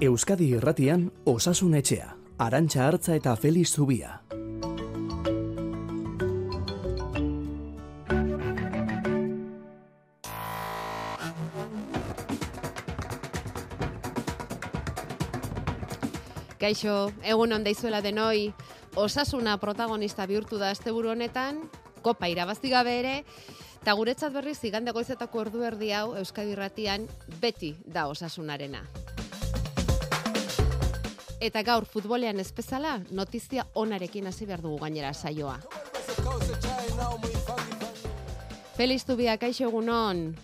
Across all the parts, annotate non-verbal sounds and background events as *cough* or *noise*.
Euskadi Irratian Osasun Etxea, Arantxa Hartza eta Feliz Zubia. Kaixo, egun on daizuela denoi, osasuna protagonista bihurtu da asteburu honetan, kopa irabazi gabe ere, eta guretzat berriz igande goizetako ordu erdi hau Euskadi Irratian beti da osasunarena. Eta gaur futbolean espezala, notizia onarekin hasi behar dugu gainera saioa. Feliz Tubia, kaixo egunon.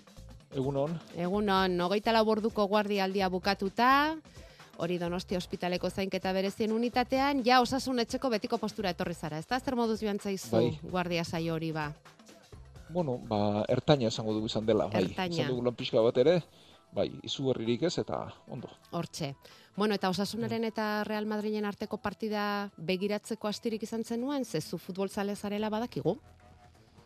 Egunon. Egunon, hogeita laborduko guardialdia bukatuta, hori donosti ospitaleko zainketa berezien unitatean, ja osasun etxeko betiko postura etorri zara. Ez da, zer moduz joan zaizu Bai. guardia saio hori ba? Bueno, ba, ertaina esango dugu izan dela, bai. Ertaina. Izan dugu lan pixka bat ere, bai, izugarririk ez, eta ondo. Hortxe. Bueno, eta osasunaren eta Real Madrilen arteko partida begiratzeko astirik izan zenuen, zezu futbol zale zarela badakigu.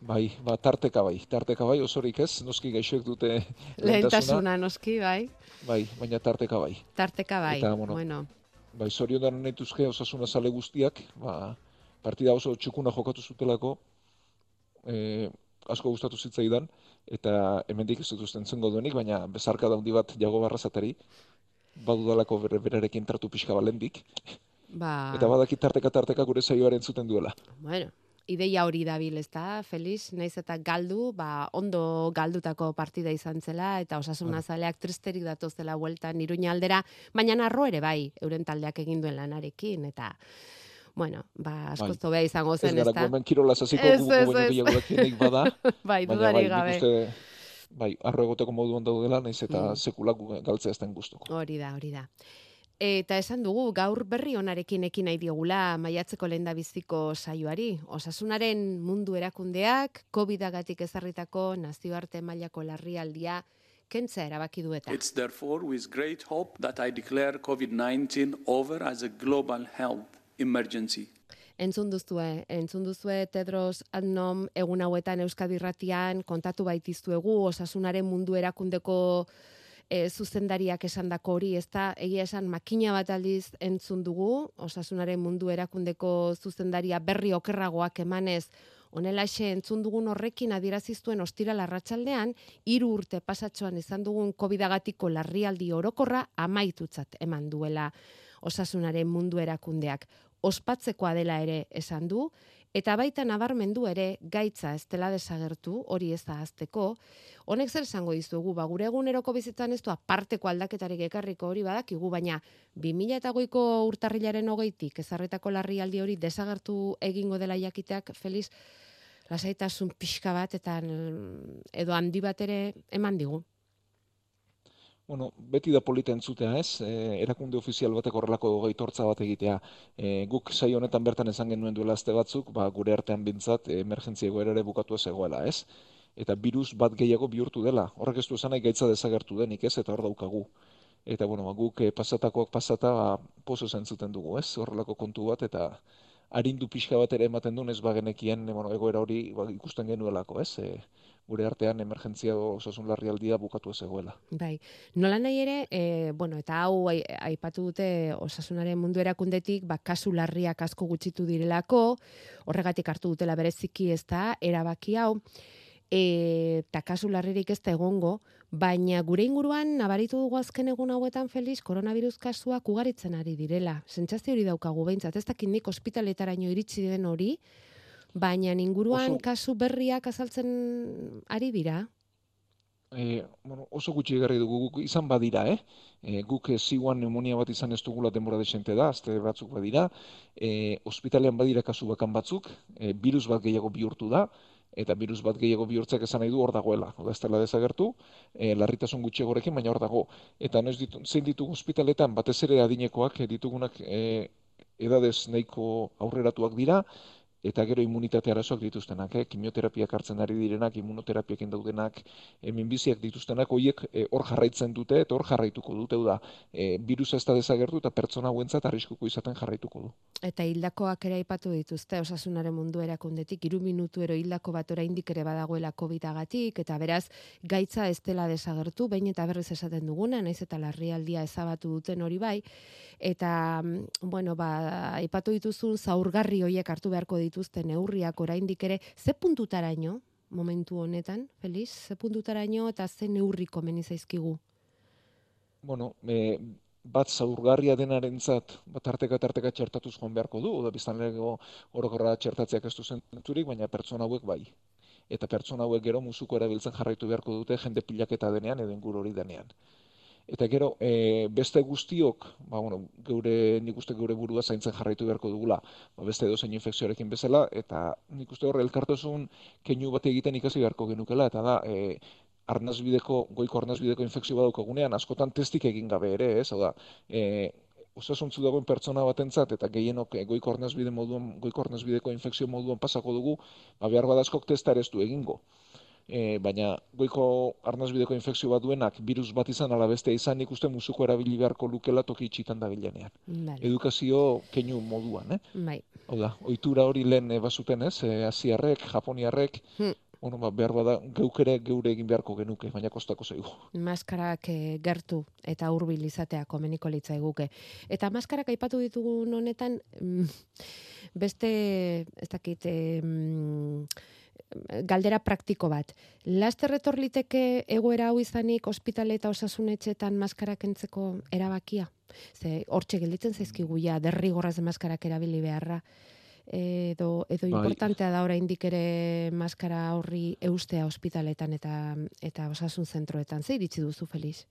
Bai, ba, tarteka bai, tarteka bai, osorik ez, noski gaixoek dute lehentasuna, noski, bai. bai, baina tarteka bai. Tarteka bai. Eta, bueno, bueno, Bai, zorion daren nahituzke osasuna zale guztiak, ba, partida oso txukuna jokatu zutelako, e, asko gustatu zitzaidan, eta hemendik ez dut usten zengo duenik, baina bezarka handi bat jago barrazatari, badudalako berarekin tratu pixka balendik, ba, eta badaki tarteka tarteka gure saioaren zuten duela. bueno, ideia hori dabil, ez da, Feliz, naiz eta galdu, ba, ondo galdutako partida izan zela, eta osasuna Bai. zaleak tristerik datozela bueltan iruña aldera, baina narro ere bai, euren taldeak egin duen lanarekin, eta, bueno, ba, askoz Bai. tobea izango zen, ez gara da? Ez, ez. gehiago dakienik bada, *laughs* bai, baina dudarik bai, gabe. uste, bai, arro egoteko moduan daudela, naiz eta Mm. sekulak galtzea ez den gustuko. Hori da, hori da. Eta esan dugu, gaur berri onarekin ekin nahi diegula maiatzeko lehen biziko saioari. Osasunaren mundu erakundeak, COVID-agatik ezarritako nazioarte mailako larrialdia kentzea erabaki du eta. It's therefore with great hope that I declare COVID 19 over as a global health emergency. Entzun duzue, entzun duzue Tedros Adnom egun hauetan Euskadi Irratian kontatu baitiztuegu osasunaren mundu erakundeko e, zuzendariak esandako hori, ez da, egia esan makina bat aldiz entzun dugu, osasunaren mundu erakundeko zuzendaria berri okerragoak emanez, Honelaxe entzun dugun horrekin adieraziztuen ostira larratsaldean hiru urte pasatxoan izan dugun COVID-agatiko larrialdi orokorra amaitutzat eman duela osasunaren mundu erakundeak. Ospatzekoa dela ere esan du, eta baita nabarmendu ere gaitza ez dela desagertu, hori ez da azteko. Honek zer esango dizuegu, ba, gure eguneroko bizitzan ez du aparteko aldaketarik ekarriko hori badakigu, baina 2008ko urtarrilaren hogeitik ezarretako larrialdi hori desagertu egingo dela jakiteak, Feliz, lasaitasun pixka bat eta mm, edo handi bat ere eman digu. Bueno, beti da polita entzutea ez, e, erakunde ofizial batek horrelako gaitortza bat egitea. E, guk saio honetan bertan esan genuen duela azte batzuk, ba, gure artean bintzat, e, emergentzia egoera ere bukatu ez egoela, ez? Eta virus bat gehiago bihurtu dela. Horrek ez du esan nahi gaitza desagertu denik, ez? Eta hor daukagu. Eta, bueno, ba, guk e, pasatakoak pasata, ba, pozo zentzuten dugu, ez? Horrelako kontu bat, eta arindu pixka bat ere ematen duen ez bagenekien, e, bueno, egoera hori ba, ikusten genuelako, ez? E, gure artean emergentzia osasun larrialdia bukatu ez egoela. Bai, nola nahi ere, e, bueno, eta hau ai- aipatu dute osasunaren mundu erakundetik, ba, kasu larriak asko gutxitu direlako, horregatik hartu dutela bereziki ez da, erabaki hau, e, eta kasu larririk ez da egongo, baina gure inguruan nabaritu dugu azken egun hauetan Felix, koronavirus kasuak ugaritzen ari direla. Sentsazio hori daukagu behintzat, ez dakit nik ospitaletaraino iritsi den hori, baina inguruan Oso- kasu berriak azaltzen ari dira. E, bueno, oso gutxi egarri dugu guk izan badira, eh? E, guk ziguan pneumonia bat izan ez dugula denbora desente da, azte batzuk badira, e, ospitalean badira kasu bakan batzuk, e, virus bat gehiago bihurtu da, eta virus bat gehiago bihurtzak esan nahi du hor dagoela. Oda ez dela desagertu, e, larritasun gutxiagorekin, baina hor dago. Eta noiz ditu, zein ditugu ospitaletan, batez ere adinekoak ditugunak e, edadez nahiko aurreratuak dira, eta gero immunitate arazoak dituztenak, eh? kimioterapiak hartzen ari direnak, immunoterapiak daudenak, e, minbiziak dituztenak, horiek eh, hor jarraitzen dute eta hor jarraituko dute, da, e, virus ez da dezagertu eta pertsona guentzat arriskuko izaten jarraituko du. Eta hildakoak ere aipatu dituzte, osasunaren mundu erakundetik, iru minutu ero hildako bat oraindik ere badagoela covid eta beraz, gaitza ez dela desagertu, bain eta berriz esaten duguna, naiz eta larrialdia ezabatu duten hori bai, eta, mm, bueno, ba, aipatu dituzun zaurgarri hoiek hartu beharko dituzte neurriak oraindik ere ze puntutaraino momentu honetan, Feliz, ze puntutaraino eta ze neurri komeni zaizkigu? Bueno, e, bat zaurgarria denarentzat bat tarteka tarteka txertatuz joan beharko du, oda biztan lego orokorra txertatzeak ez duzen baina pertsona hauek bai. Eta pertsona hauek gero musuko erabiltzen jarraitu beharko dute jende pilaketa denean edo inguru hori denean. Eta gero, e, beste guztiok, ba, bueno, geure, nik uste geure burua zaintzen jarraitu beharko dugula, ba, beste edo zein infekzioarekin bezala, eta nik uste horre elkartasun keinu bat egiten ikasi beharko genukela, eta da, e, arnazbideko, goiko arnazbideko infekzio badaukagunean, askotan testik egin gabe ere, ez, hau da, e, osasuntzu dagoen pertsona batentzat eta gehienok goiko arnazbide moduan, goiko arnazbideko infekzio moduan pasako dugu, ba, behar badaskok testa ere ez du egingo e, baina goiko arnazbideko infekzio bat duenak virus bat izan ala beste izan ikuste musuko erabili beharko lukela toki itxitan da bilenean. Edukazio keinu moduan, eh? Bai. Hau da, oitura hori lehen bazuten ez, e, asiarrek, japoniarrek, hmm. Bueno, ba, behar bada, geukere geure egin beharko genuke, baina kostako zeigu. Maskarak e, gertu eta hurbil izatea komeniko litza eguke. Eta maskarak aipatu ditugun honetan, mm, beste, ez dakit, galdera praktiko bat. Laster etorliteke egoera hau izanik ospitale eta osasunetxetan maskarak entzeko erabakia? Ze hortxe gelditzen zaizkigu ja derrigorraz maskarak erabili beharra edo edo bai. importantea da oraindik ere maskara horri eustea ospitaletan eta eta osasun zentroetan. Ze iritsi duzu Felix?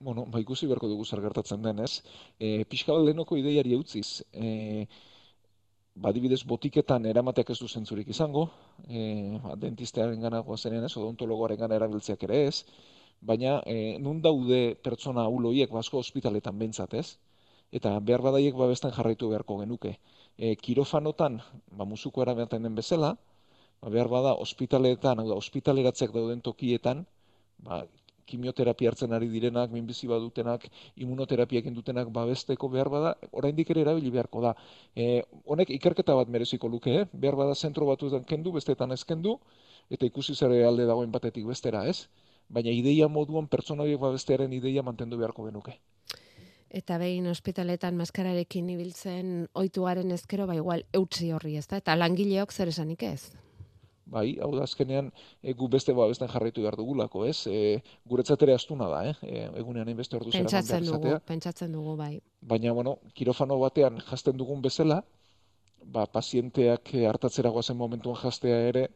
Bueno, ba ikusi beharko dugu zer gertatzen den, ez? Eh, pixkabaldenoko ideiari utziz, eh badibidez botiketan eramateak ez du zentzurik izango, e, ba, dentistearen gana guazenean ez, odontologoaren gana erabiltzeak ere ez, baina e, nun daude pertsona uloiek basko ospitaletan bentsat ez, eta behar badaiek babesten jarraitu beharko genuke. E, kirofanotan, ba, musuko eramaten den bezala, ba, behar bada ospitaletan, hau da, ospitaleratzeak dauden tokietan, ba, kimioterapia hartzen ari direnak, minbizi badutenak, immunoterapia egin dutenak babesteko behar bada, oraindik ere erabili beharko da. E, honek ikerketa bat mereziko luke, eh? behar bada zentro batuetan kendu, bestetan ez kendu, eta ikusi zare alde dagoen batetik bestera, ez? Baina ideia moduan pertsona horiek babestearen ideia mantendu beharko genuke. Eta behin ospitaletan maskararekin ibiltzen oituaren ezkero, ba igual eutzi horri, ez da? Eta langileok zer esanik ez? Bai, hau da azkenean e, gu beste ba besten jarraitu behar dugulako, ez? E, guretzat ere astuna da, eh? E, egunean hain beste ordu zera pentsatzen dugu, pentsatzen dugu, bai. Baina, bueno, kirofano batean jasten dugun bezala, ba, pazienteak hartatzera guazen momentuan jastea ere,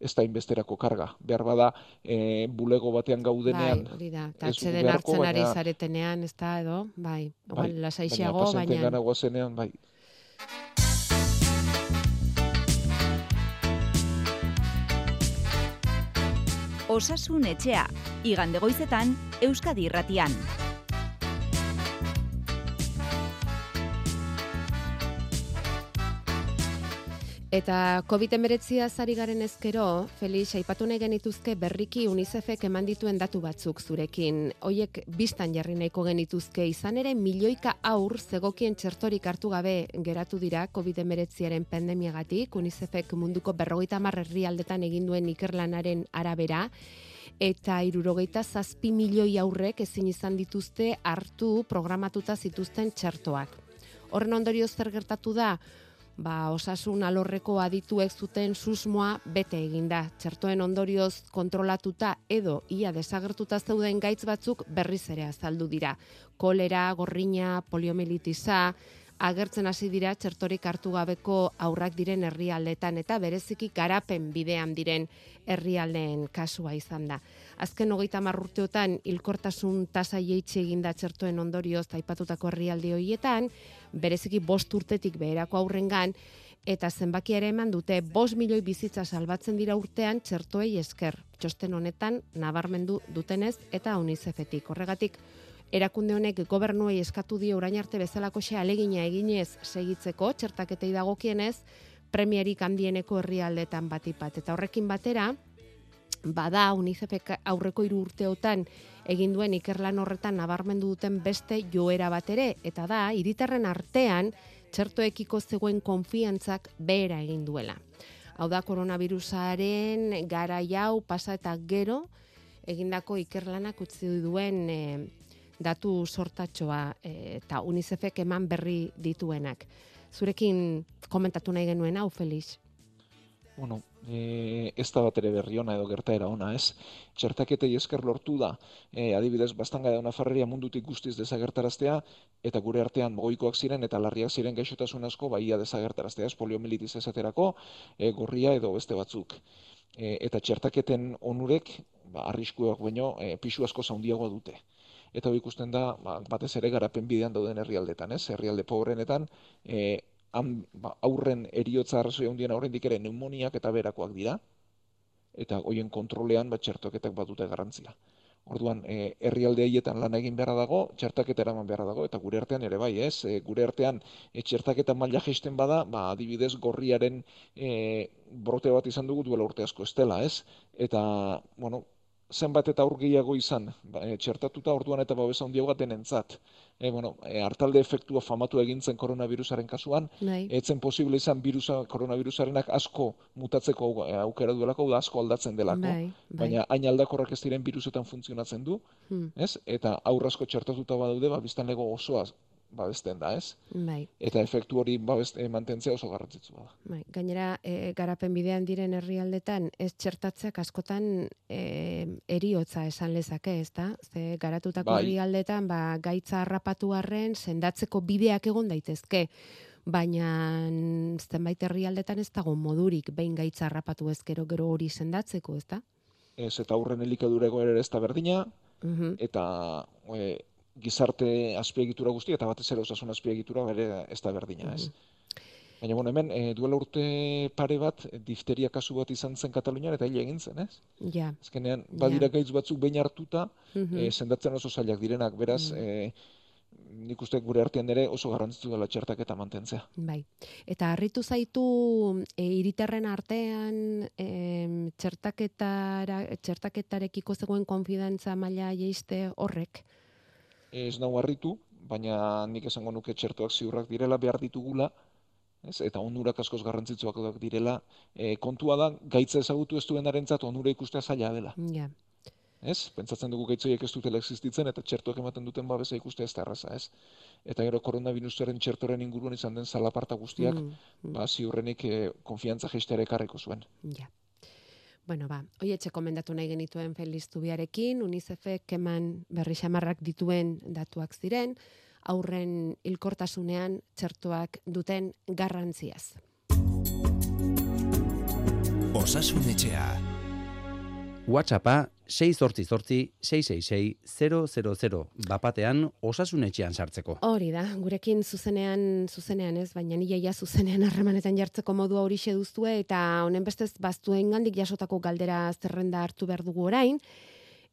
ez da inbesterako karga. Behar bada, e, bulego batean gaudenean. Bai, hori da. Hartzen ari zaretenean, ez da, edo? Bai, bai, lasaixiago, baina... Baina pazientean bai. Osasun etxea, igande goizetan, Euskadi irratian. Eta COVID-19 zari garen ezkero, Felix, aipatu nahi genituzke berriki UNICEFek eman dituen datu batzuk zurekin. Hoiek biztan jarri nahiko genituzke izan ere milioika aur zegokien txertorik hartu gabe geratu dira COVID-19aren pandemiagatik. UNICEFek munduko berrogeita marrerri aldetan egin duen ikerlanaren arabera eta irurogeita zazpi milioi aurrek ezin izan dituzte hartu programatuta zituzten txertoak. Horren ondorio zer gertatu da, ba, osasun alorreko adituek zuten susmoa bete eginda. Txertoen ondorioz kontrolatuta edo ia desagertuta zeuden gaitz batzuk berriz ere azaldu dira. Kolera, gorriña, poliomelitiza, agertzen hasi dira txertorik hartu gabeko aurrak diren herrialdetan eta bereziki garapen bidean diren herrialdeen kasua izan da. Azken hogeita marrurteotan hilkortasun tasa jeitxe eginda txertoen ondorioz taipatutako herrialde horietan, bereziki bost urtetik beherako aurrengan, eta zenbaki ere eman dute bost milioi bizitza salbatzen dira urtean txertoei esker. Txosten honetan nabarmendu dutenez eta UNICEFetik. Horregatik, erakunde honek gobernuei eskatu dio orain arte bezalako xe alegina eginez segitzeko txertaketei dagokienez, premiarik handieneko herrialdetan batipat. Eta horrekin batera, bada UNICEFek aurreko hiru urteotan egin duen ikerlan horretan nabarmendu duten beste joera bat ere eta da hiritarren artean txertoekiko zegoen konfiantzak behera egin duela. Hau da koronavirusaren gara jau pasa eta gero egindako ikerlanak utzi duen e, datu sortatxoa e, eta UNICEFek eman berri dituenak. Zurekin komentatu nahi genuen hau, Felix? Bueno, e, ez da bat ere berri ona edo gertaera ona, ez? Txertaketei esker lortu da, e, adibidez, bastanga da una farreria mundutik guztiz desagertaraztea, eta gure artean goikoak ziren eta larriak ziren gaixotasun asko baia desagertaraztea, ez poliomilitis esaterako, e, gorria edo beste batzuk. E, eta txertaketen onurek, ba, arriskuak baino, e, pisu asko zaundiagoa dute. Eta hori ikusten da, ba, batez ere garapen bidean dauden herrialdetan, ez? Herrialde pobrenetan, e, ba, aurren eriotza arrazoi handien aurrendik ere pneumoniak eta berakoak dira, eta hoien kontrolean bat txertoketak bat dute garantzia. Orduan, e, herrialde haietan lan egin beharra dago, txertaketa eraman beharra dago, eta gure artean ere bai, ez? E, gure artean e, txertaketa maila gesten bada, ba, adibidez gorriaren e, brote bat izan dugu duela urte asko estela, ez? Eta, bueno, zenbat eta aur gehiago izan, ba, e, txertatuta orduan eta babesa handiago bat denentzat. E, bueno, e, hartalde efektua famatu egintzen koronavirusaren kasuan, Nahi. etzen posible izan virusa, koronavirusarenak asko mutatzeko e, aukera duelako, da asko aldatzen delako. Bai, bai. Baina hain aldakorrak ez diren virusetan funtzionatzen du, Hmm, ez? Eta aurrasko txertatuta badaude, ba, biztan lego osoa babesten da, ez? bai. Eta efektu hori babest, e, mantentzea oso garrantzitsua da. Bai, gainera, e, garapen bidean diren herrialdetan ez txertatzeak askotan e, eriotza esan lezake, ez da? Ze garatutako Bai. herrialdetan ba, gaitza harrapatu arren sendatzeko bideak egon daitezke. Baina zenbait herrialdetan ez dago modurik behin gaitza harrapatu ezkero gero hori sendatzeko, ez da? Ez, eta aurren elikadureko ere ez da berdina, Mhm. eta e, gizarte azpiegitura guzti, eta batez ere osasun azpiegitura bere ez da berdina, ez? Baina, bueno, hemen, e, duela urte pare bat, e, difteria kasu bat izan zen Katalunian, eta hile egin zen, ez? Ja. Azkenean, badira Ja. gaitz batzuk behin hartuta, Mhm. e, sendatzen oso zailak direnak, beraz, e, nik uste gure artean ere oso garrantzitsu dela txertaketa mantentzea. Bai. Eta harritu zaitu e, hiritarren artean em, txertaketara, txertaketarekiko zegoen konfidantza maila jeiste horrek. Ez nau harritu, baina nik esango nuke txertoak ziurrak direla, behar ditugula, ez? eta onurak askoz garrantzitsuak direla. E, kontua da, gaitza ezagutu ez duenarentzat onura ikustea zaila dela. Ja. Ez? Pentsatzen dugu gaitzoiek ez dutela existitzen eta txertoak ematen duten babesa ikustea ez da erraza, ez? Eta gero koronavirusaren txertoren inguruan izan den zalaparta guztiak, Mm, mm. ba, ziurrenik e, konfiantza jeistea ere ekarriko zuen. Ja. Bueno, ba, hoietxe komendatu nahi genituen Feliz Zubiarekin, UNICEFek eman berri xamarrak dituen datuak ziren, aurren hilkortasunean txertoak duten garrantziaz. Osasun etxea. WhatsAppa 688-666-000 bapatean osasunetxean sartzeko. Hori da, gurekin zuzenean, zuzenean ez, baina nila ja zuzenean harremanetan jartzeko modua hori duzue eta honen bestez baztuen gandik jasotako galdera zerrenda hartu behar dugu orain,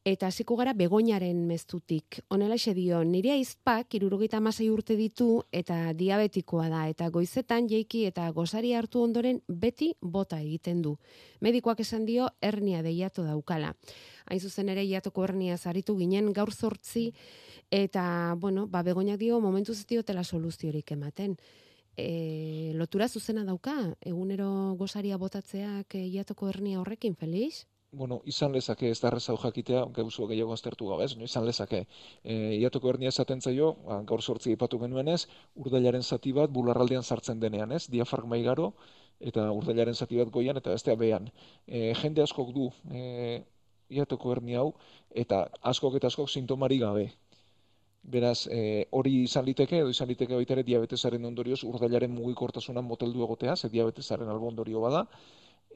eta hasiko gara begoinaren meztutik. Honela dio, nire aizpak irurogeita amasei urte ditu eta diabetikoa da, eta goizetan jeiki eta gozari hartu ondoren beti bota egiten du. Medikoak esan dio hernia deiatu daukala. Hain zuzen ere iatoko hernia zaritu ginen gaur zortzi, eta, bueno, ba, begoinak dio momentu diotela soluziorik ematen. E, lotura zuzena dauka, egunero gozaria botatzeak e, iatoko hernia horrekin, Felix? Bueno, izan lezake ez da errezau jakitea, gauzu gehiago aztertu gabe, ez, no, izan lezake. E, iatoko hernia esaten zaio, ba, gaur sortzi ipatu genuenez, urdailaren zati bat bularraldean sartzen denean, ez, diafragma igaro, eta urdailaren zati bat goian, eta bestea behan. E, jende askok du e, iatoko hernia hau, eta askok eta askok sintomari gabe. Beraz, e, hori izan liteke, edo izan liteke baita ere diabetesaren ondorioz urdailaren mugikortasuna moteldu egotea, ze diabetesaren albo ondorio bada,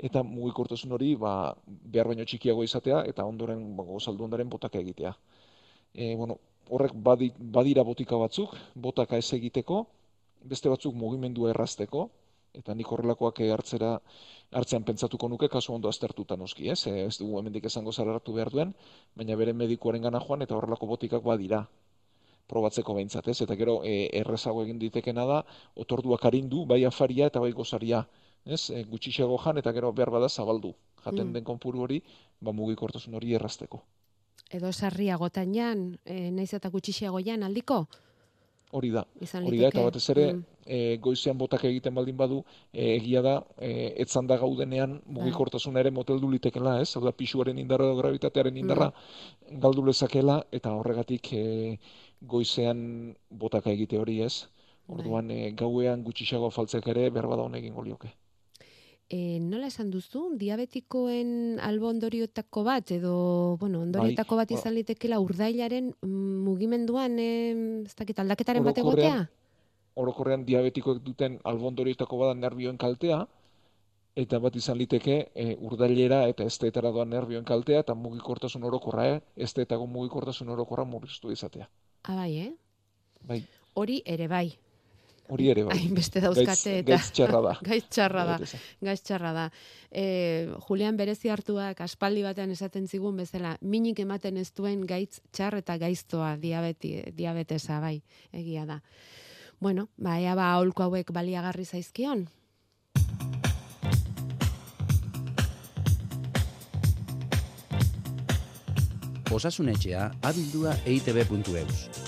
eta mugikortasun hori ba, behar baino txikiago izatea eta ondoren ba, gozaldu ondaren botaka egitea. E, bueno, horrek badi, badira botika batzuk, botaka ez egiteko, beste batzuk mugimendua errazteko, eta nik horrelakoak hartzera hartzean pentsatuko nuke kasu ondo aztertuta noski, ez? E, ez dugu hemendik esango zararatu behar duen, baina bere medikuaren gana joan eta horrelako botikak badira probatzeko behintzat, ez? Eta gero e, errezago egin ditekena da, otorduak arindu, bai afaria eta bai gozaria ez? E, gutxiago jan eta gero behar bada zabaldu. Jaten Mm. den konpuru hori, ba mugikortasun hori errazteko. Edo sarriagotan jan, e, naiz eta gutxiago jan aldiko? Hori da. Izan Hori da, eta batez ere, Mm. e, goizean botak egiten baldin badu, e, egia da, e, etzan da gaudenean mugikortasuna ere moteldu litekela, ez? Hau da, pisuaren indarra edo gravitatearen indarra galdu lezakela, eta horregatik e, goizean botaka egite hori, ez? Orduan, e, gauean gutxiago faltzek ere, behar bada honekin golioke. E, nola esan duzu, diabetikoen albo ondorioetako bat, edo, bueno, ondorioetako bat ba- izan litekela urdailaren mugimenduan, e, ez dakit, aldaketaren bat egotea? orokorrean diabetikoek duten albondorioetako bada nerbioen kaltea, eta bat izan liteke e, urdailera eta esteetara doan nerbioen kaltea, eta mugikortasun orokorra, eh? esteetako mugikortasun orokorra murriztu izatea. Ah, bai, eh? Bai, Hori ere bai. Hori ere bai. Hainbeste Gaitz, dauzkate eta... gaitz txarra da. *laughs* Gaitz txarra da. Gaitz txarra da. E, Julian berezi hartuak aspaldi batean esaten zigun bezala, minik ematen ez duen gaitz txar eta gaiztoa diabeti, diabetesa, bai, egia da. Bueno, ba, ea ba, aholku hauek baliagarri zaizkion. Osasunetxea abildua eitb.eus.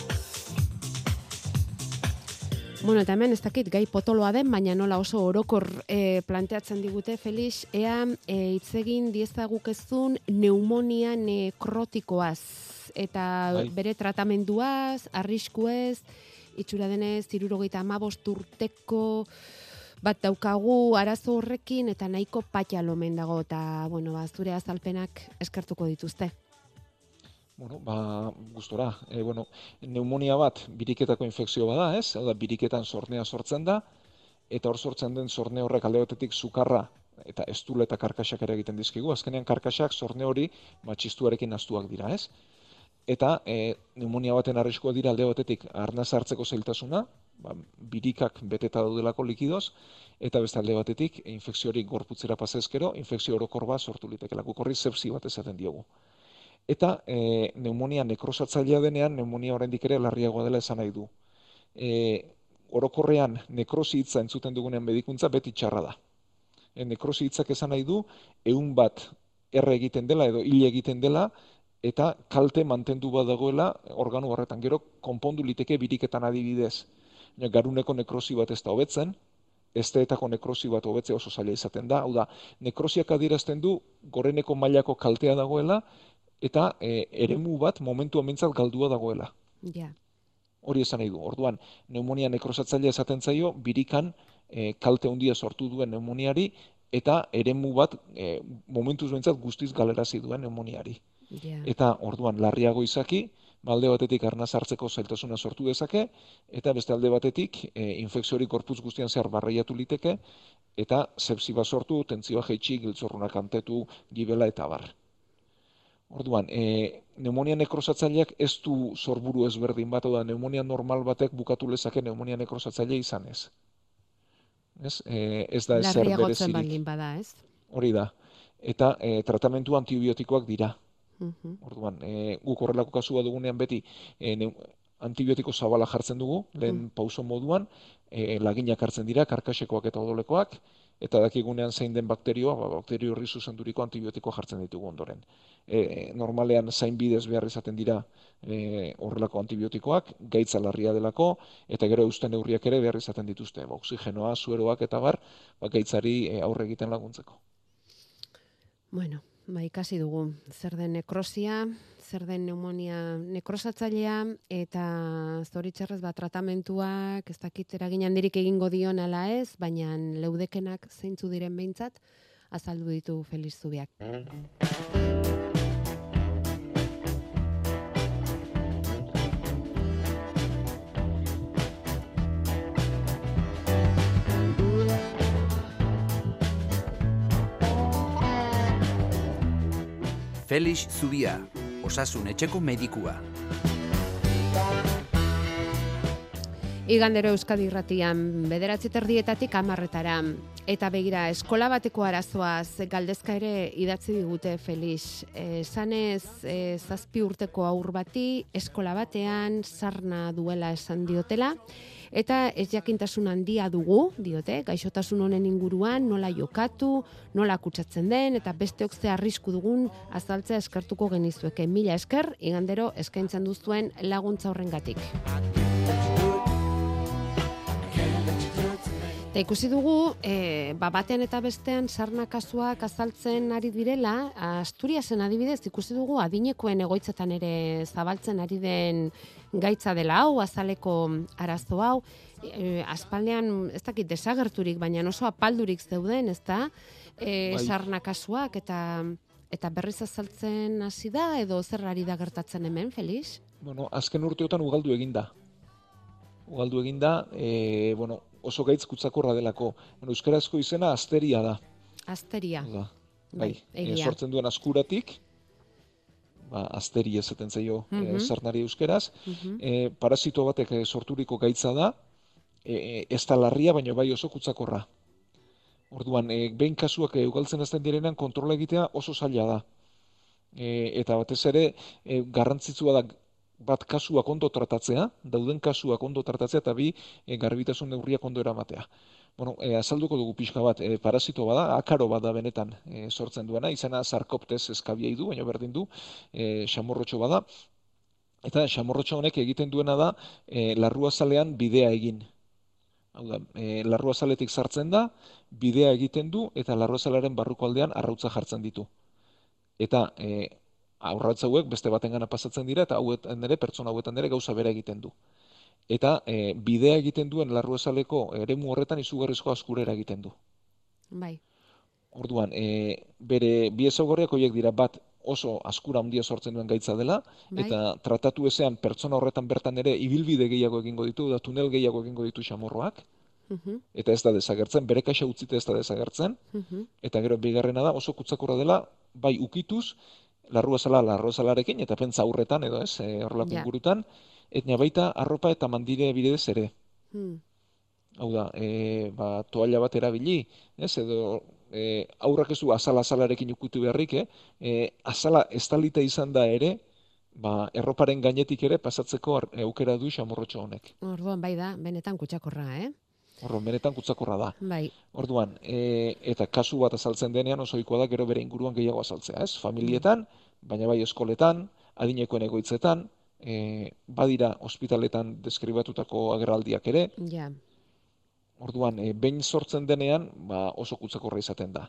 Bueno, eta hemen ez dakit gai potoloa den, baina nola oso orokor e, planteatzen digute, Felix, ea e, hitz egin diezagukezun pneumonia nekrotikoaz eta Bai. bere tratamenduaz, arriskuez, itxura denez, zirurogeita amabost urteko bat daukagu arazo horrekin eta nahiko patxalomen dago eta, bueno, ba, zure azalpenak eskertuko dituzte. Bueno, ba, gustora. E, bueno, pneumonia bat biriketako infekzio bada, ez? Hau da, biriketan sornea sortzen da, eta hor sortzen den sorne horrek alde batetik sukarra eta estula eta karkasak ere egiten dizkigu. Azkenean karkasak sorne hori matxistuarekin astuak dira, ez? Eta e, pneumonia baten arriskua dira alde batetik arnaz hartzeko zailtasuna, ba, birikak beteta daudelako likidoz, eta beste alde batetik infekzio hori gorputzera pasezkero, infekzio orokor bat sortu litekela. Guk horri sepsi bat esaten diogu. Eta e, pneumonia nekrosatzailea denean, pneumonia oraindik ere larriagoa dela esan nahi du. E, orokorrean nekrosi hitza entzuten dugunean medikuntza beti txarra da. E, nekrosi hitzak esan nahi du, ehun bat erre egiten dela edo hil egiten dela, eta kalte mantendu bat dagoela organu horretan. Gero, konpondu liteke biriketan adibidez. Garuneko nekrosi bat ez da hobetzen, esteetako nekrosi bat hobetzea oso zaila izaten da. Hau da, nekrosiak adierazten du goreneko mailako kaltea dagoela, eta e, eremu bat momentu mintzat galdua dagoela. Ja. Hori esan nahi du. Orduan, pneumonia nekrosatzailea esaten zaio, birikan e, kalte handia sortu duen pneumoniari, eta eremu bat e, momentuz behintzat guztiz galerazi duen pneumoniari. Ja. Eta orduan larriago izaki, alde batetik arnaz hartzeko zailtasuna sortu dezake, eta beste alde batetik e, infekzio hori korputz guztian zehar barreiatu liteke, eta sepsi bat sortu, tentzioa jaitsi, giltzorrunak antetu, gibela eta bar. Orduan, e, pneumonia nekrosatzaileak ez du sorburu ezberdin bat, da pneumonia normal batek bukatu lezake pneumonia nekrosatzaile izan ez. Ez, e, ez da ezer Larriagotzen berezirik. baldin bada, ez? Hori da. Eta e, tratamentu antibiotikoak dira. Mhm. Orduan, e, guk horrelako kasua dugunean beti e, neu- antibiotiko zabala jartzen dugu, lehen pauso moduan, e, laginak hartzen dira, karkasekoak eta odolekoak, eta dakigunean zein den bakterioa, ba, bakterio horri zuzenduriko antibiotikoa jartzen ditugu ondoren. E, normalean zain bidez behar izaten dira e, horrelako antibiotikoak, gaitza larria delako, eta gero eusten neurriak ere behar izaten dituzte, ba, oxigenoa, sueroak eta bar, ba, gaitzari e, aurre egiten laguntzeko. Bueno, ba, ikasi dugu zer den nekrosia, zer den pneumonia nekrosatzailea eta zoritxarrez ba tratamentuak ez dakit eragin handirik egingo dion ala ez, baina leudekenak zeintzu diren behintzat azaldu ditu Felix Zubiak. Felix Zubia, osasun etxeko medikua. Igandero Euskadi irratian bederatzi terdietatik amarretara. Eta begira, eskola bateko arazoaz galdezka ere idatzi digute Felix. Esanez, e, zazpi urteko aur bati eskola batean sarna duela esan diotela. Eta ez jakintasun handia dugu, diote, gaixotasun honen inguruan, nola jokatu, nola kutsatzen den, eta besteok ze arrisku dugun azaltzea eskertuko genizueke. Mila esker, igandero eskaintzen duzuen laguntza horrengatik. Eta ikusi dugu, e, ba, batean eta bestean sarna kasuak azaltzen ari direla, Asturiasen adibidez ikusi dugu adinekoen egoitzetan ere zabaltzen ari den gaitza dela hau, azaleko arazo hau, e, aspaldean ez dakit desagerturik, baina oso apaldurik zeuden, ez da, e, Bai. sarna kasuak, eta eta berriz azaltzen hasi da, edo zer ari da gertatzen hemen, Felix? Bueno, azken urteotan ugaldu eginda. Ugaldu eginda, e, bueno, oso gaitz kutsakorra delako. Bueno, euskarazko izena asteria da. Asteria. Da. Bai, Bai, e, sortzen duen askuratik, ba, asteri esaten zaio Mhm. e, sarnari euskeraz, Mhm. e, parasito batek e, sorturiko gaitza da, e, ez da larria, baina bai oso kutsakorra. Orduan, e, behin kasuak e, ugaltzen azten direnean kontrola egitea oso zaila da. E, eta batez ere, e, garrantzitsua da bat kasuak ondo tratatzea, dauden kasuak ondo tratatzea, eta bi, e, garbitasun neurriak ondo eramatea. Bueno, e, azalduko dugu pixka bat, e, parasito bada, akaro bada benetan e, sortzen duena, izena sarkoptes eskabiai du, baina berdin du, e, xamorrotxo bada, eta xamorrotxo honek egiten duena da, e, larruazalean bidea egin. Hau da, e, larruazaletik sartzen da, bidea egiten du, eta larruazalearen barruko aldean arrautza jartzen ditu. Eta e, aurratz hauek beste batengana pasatzen dira, eta hauetan ere, pertsona hauetan ere gauza bera egiten du. Eta e, bidea egiten duen larruazaleko eremu horretan izugarrizko askurera egiten du. Bai. Orduan, e, bere bi ezaugarriak horiek dira bat oso askura handia sortzen duen gaitza dela, Bai. eta tratatu ezean pertsona horretan bertan ere ibilbide gehiago egingo ditu, da tunel gehiago egingo ditu xamorroak, Mhm, eta ez da desagertzen, bere kaxa utzita ez da desagertzen, mhm. eta gero bigarrena da oso kutsakorra dela, bai ukituz, larruazala larruazalarekin, eta pentsa aurretan edo ez, e, horrelako Ja. ingurutan, etnia baita arropa eta mandire bidez ere. Hmm. Hau da, e, ba, toalla bat erabili, ez, edo e, aurrak ez du azala azalarekin ukutu beharrik, eh? E, azala estalita izan da ere, ba, erroparen gainetik ere pasatzeko aukera du xamorrotxo honek. Orduan, bai da, benetan kutsakorra, eh? Horro, benetan kutsakorra da. Bai. Orduan, e, eta kasu bat azaltzen denean oso ohikoa da gero bere inguruan gehiago azaltzea, ez? Familietan, baina bai eskoletan, adinekoen egoitzetan, e, badira ospitaletan deskribatutako agerraldiak ere, Ja. Orduan, e, behin sortzen denean, ba, oso kutsakorra izaten da.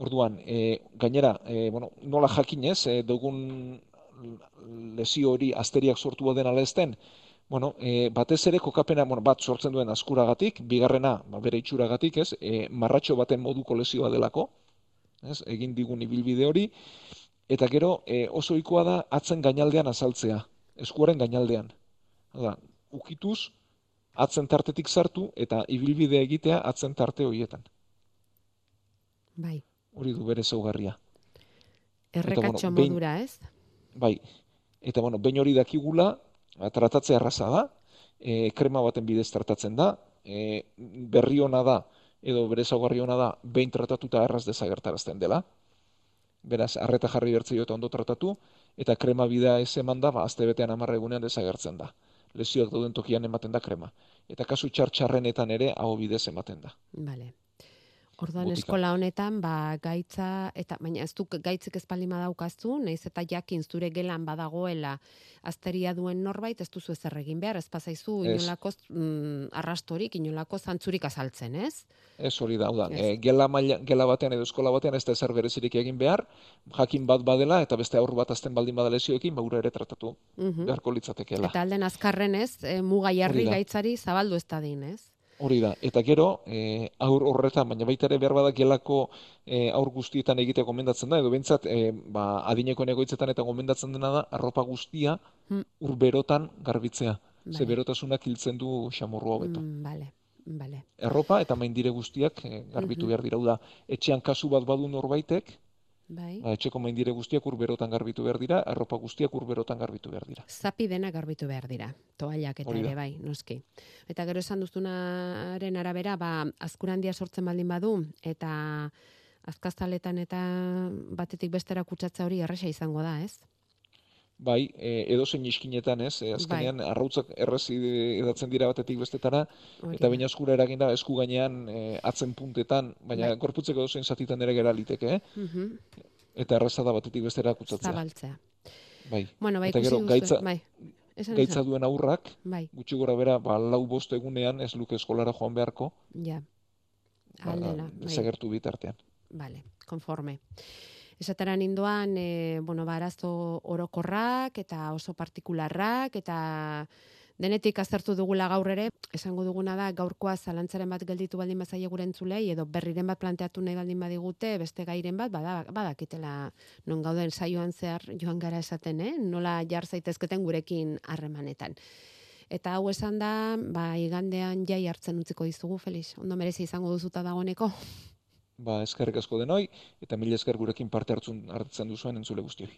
Orduan, e, gainera, e, bueno, nola jakinez, e, dugun lesio hori asteriak sortu ala den, bueno, e, batez ere kokapena, bueno, bat sortzen duen askuragatik, bigarrena, ba, bere itxuragatik, ez, e, marratxo baten moduko lesioa delako, ez, egin digun ibilbide hori, eta gero e, oso ohikoa da atzen gainaldean azaltzea, eskuaren gainaldean. Hau Da, ukituz, atzen tartetik sartu eta ibilbide egitea atzen tarte horietan. Bai. Hori du bere zaugarria. Errekatxo behin- modura, ez? Bai, eta bueno, behin hori dakigula, tratatzea erraza da, e, krema baten bidez tratatzen da, e, berri ona da, edo bere zaugarri ona da, behin tratatuta erraz desagertarazten dela. Beraz, arreta jarri bertzio eta ondo tratatu, eta krema bidea ez eman da, ba, azte betean egunean desagertzen da. Lesioak dauden tokian ematen da krema. Eta kasu txartxarrenetan ere hau bidez ematen da. Vale. Orduan Botika. eskola honetan, ba, gaitza, eta baina ez du gaitzik ez palima daukazu, naiz eta jakin zure gelan badagoela azteria duen norbait, ez duzu ezer egin behar, ez pasaizu inolako mm, arrastorik, inolako zantzurik azaltzen, ez? Ez hori da, da, e, gela, maila, gela batean edo eskola batean ez da ezer berezirik egin behar, jakin bat badela eta beste aur bat azten baldin bada lesioekin, ba ura ere tratatu Mhm. beharko litzatekeela. Eta alden azkarren ez, e, muga jarri da. gaitzari zabaldu ez dadin, ez? Hori da, eta gero, e, aur horretan, baina baita ere behar bada gelako e, aur guztietan egitea gomendatzen da, edo behintzat, e, ba, adinekoen egoitzetan eta gomendatzen dena da, arropa guztia Hmm. ur berotan garbitzea. Ze Bai. berotasunak hiltzen du xamurrua hobeto. Mm, vale, vale. Erropa eta maindire guztiak garbitu behar dira. Hau da, etxean kasu bat badu norbaitek, Bai. ba, etxeko maindire guztiak ur berotan garbitu behar dira, erropa guztiak ur berotan garbitu behar dira. Zapi dena garbitu behar dira, toallak eta ere bai, noski. Eta gero esan duzunaren arabera, ba, azkurandia sortzen baldin badu, eta azkaztaletan eta batetik bestera kutsatza hori erresa izango da, ez? bai, e, edozein iskinetan, ez, e, azkenean arrautzak errezi edatzen dira batetik bestetara, Hori eta baina eskura eraginda esku gainean e, atzen puntetan, baina Bai. gorputzeko edozein zatitan ere gera liteke, eh? Mhm, eta erraza da batetik bestera kutsatzea. Zabaltzea. Bai. Bueno, bai, Eta gero, gaitza- bai. Esan, Gaitza duen aurrak, Bai, gutxi gora bera, ba, lau bost egunean ez luke eskolara joan beharko, ja. ba, Aldela, bai. desagertu bitartean. Vale, konforme. Esatera nindoan, e, bueno, ba, arazo orokorrak eta oso partikularrak eta denetik aztertu dugula gaur ere, esango duguna da gaurkoa zalantzaren bat gelditu baldin bazaie gure entzulei edo berriren bat planteatu nahi baldin badigute, beste gairen bat bada, badakitela non gauden saioan zehar joan gara esaten, eh? nola jar zaitezketen gurekin harremanetan. Eta hau esan da, ba, igandean jai hartzen utziko dizugu, Felix. Ondo merezi izango duzuta dagoeneko. Ba, eskerrik asko denoi, eta mila esker gurekin parte hartzen duzuen entzule guztioi.